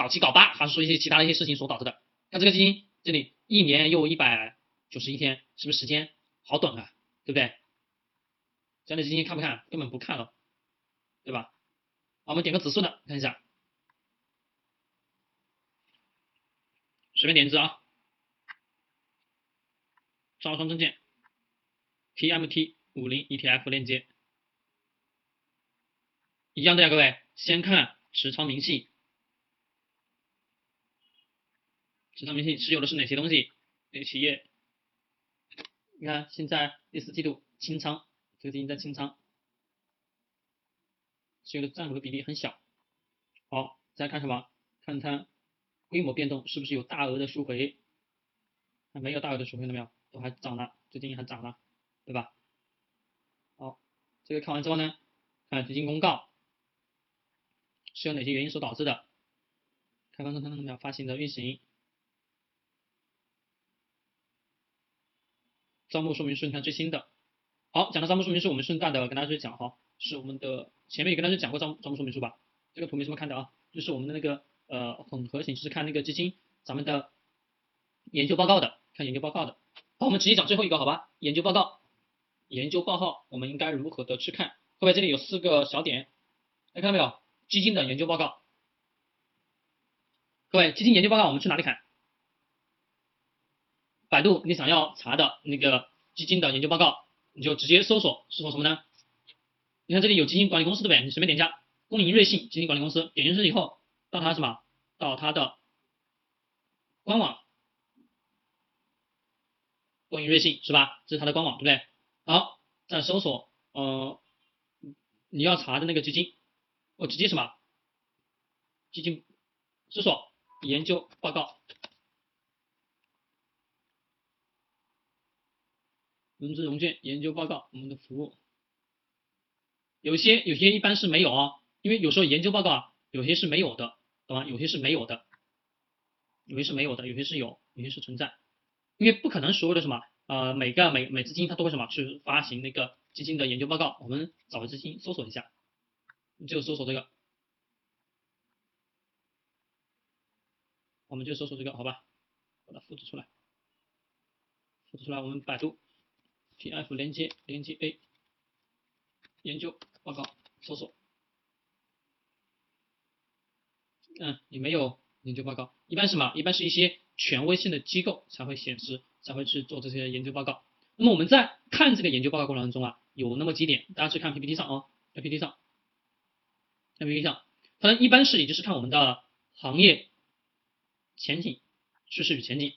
搞七搞八，还是说一些其他的一些事情所导致的。看这个基金，这里一年又一百九十一天，是不是时间好短啊？对不对？这样的基金看不看？根本不看了，对吧？我们点个指数的，看一下，随便点一只啊，招商证券 TMT 五零 ETF 链接，一样的呀，各位，先看持仓明细。持仓明细持有的是哪些东西？哪个企业？你看现在第四季度清仓，这个基金在清仓，持有的占股的比例很小。好，再看什么？看它规模变动是不是有大额的赎回？没有大额的赎回了没有？都还涨了，最近还涨了，对吧？好，这个看完之后呢，看基金公告是由哪些原因所导致的？看刚刚看到没有？发行的运行。招募说明书，你看最新的。好，讲到招募说明书，我们顺带的跟大家去讲哈，是我们的前面也跟大家讲过招招募说明书吧？这个图没什么看的啊，就是我们的那个呃混合型，就是看那个基金咱们的研究报告的，看研究报告的。好，我们直接讲最后一个好吧？研究报告，研究报告我们应该如何的去看？各位这里有四个小点，大家看到没有？基金的研究报告。各位，基金研究报告我们去哪里看？百度，你想要查的那个基金的研究报告，你就直接搜索，搜索什么呢？你看这里有基金管理公司对不对？你随便点一下，公银瑞信基金管理公司，点进去以后，到它什么？到它的官网，公银瑞信是吧？这是它的官网对不对？好，再搜索，呃，你要查的那个基金，我直接什么？基金搜索研究报告。融资融券研究报告，我们的服务有些有些一般是没有啊，因为有时候研究报告啊，有些是没有的，懂吗？有些是没有的，有些是没有的，有些是有，有些是存在，因为不可能所有的什么呃每个每每资金它都会什么去发行那个基金的研究报告，我们找个基金搜索一下，就搜索这个，我们就搜索这个好吧，把它复制出来，复制出来我们百度。P F 连接连接 A 研究报告搜索，嗯，你没有研究报告，一般什么？一般是一些权威性的机构才会显示，才会去做这些研究报告。那么我们在看这个研究报告过程中啊，有那么几点，大家去看 P P T 上啊，P P T 上，P P T 上，它一般是也就是看我们的行业前景、趋势与前景，